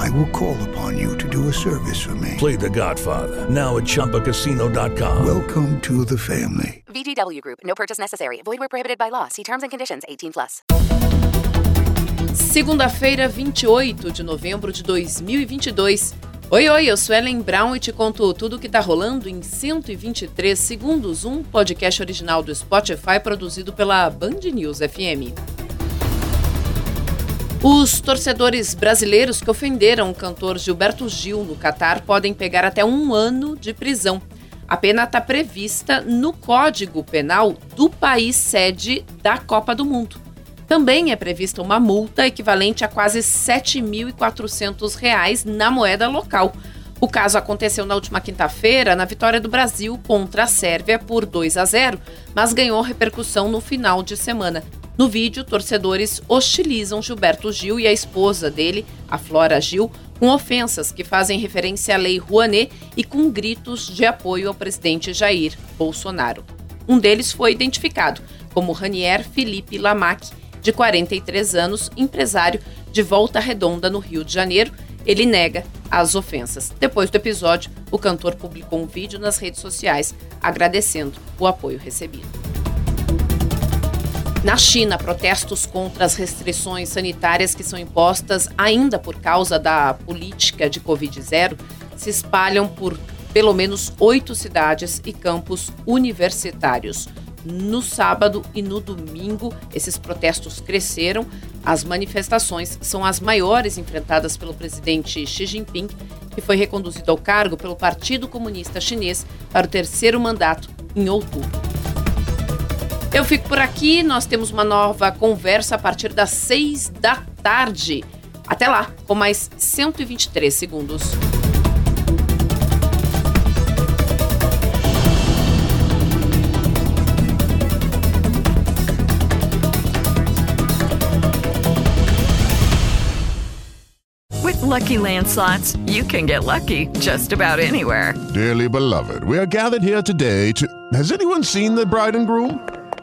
I will call upon you to do a service for me. Play The Godfather now at ChumbaCasino.com. Welcome to the family. VGW Group. No purchase necessary. Void where prohibited by law. See terms and conditions. 18 plus. Segunda-feira, 28 de novembro de 2022. Oi, oi, eu sou Ellen Brown e te conto tudo o que tá rolando em 123 segundos, um podcast original do Spotify produzido pela Band News FM. Os torcedores brasileiros que ofenderam o cantor Gilberto Gil no Catar podem pegar até um ano de prisão. A pena está prevista no Código Penal do país sede da Copa do Mundo. Também é prevista uma multa equivalente a quase R$ 7.400 na moeda local. O caso aconteceu na última quinta-feira na vitória do Brasil contra a Sérvia por 2 a 0, mas ganhou repercussão no final de semana. No vídeo, torcedores hostilizam Gilberto Gil e a esposa dele, a Flora Gil, com ofensas que fazem referência à Lei Rouanet e com gritos de apoio ao presidente Jair Bolsonaro. Um deles foi identificado como Ranier Felipe Lamac, de 43 anos, empresário de Volta Redonda, no Rio de Janeiro. Ele nega as ofensas. Depois do episódio, o cantor publicou um vídeo nas redes sociais agradecendo o apoio recebido. Na China, protestos contra as restrições sanitárias que são impostas ainda por causa da política de Covid-0 se espalham por pelo menos oito cidades e campos universitários. No sábado e no domingo, esses protestos cresceram. As manifestações são as maiores enfrentadas pelo presidente Xi Jinping, que foi reconduzido ao cargo pelo Partido Comunista Chinês para o terceiro mandato em outubro. Eu fico por aqui, nós temos uma nova conversa a partir das seis da tarde. Até lá, com mais 123 segundos. With Lucky Land slots, you can get lucky just about anywhere. Dearly beloved, we are gathered here today to. Has anyone seen the bride and groom?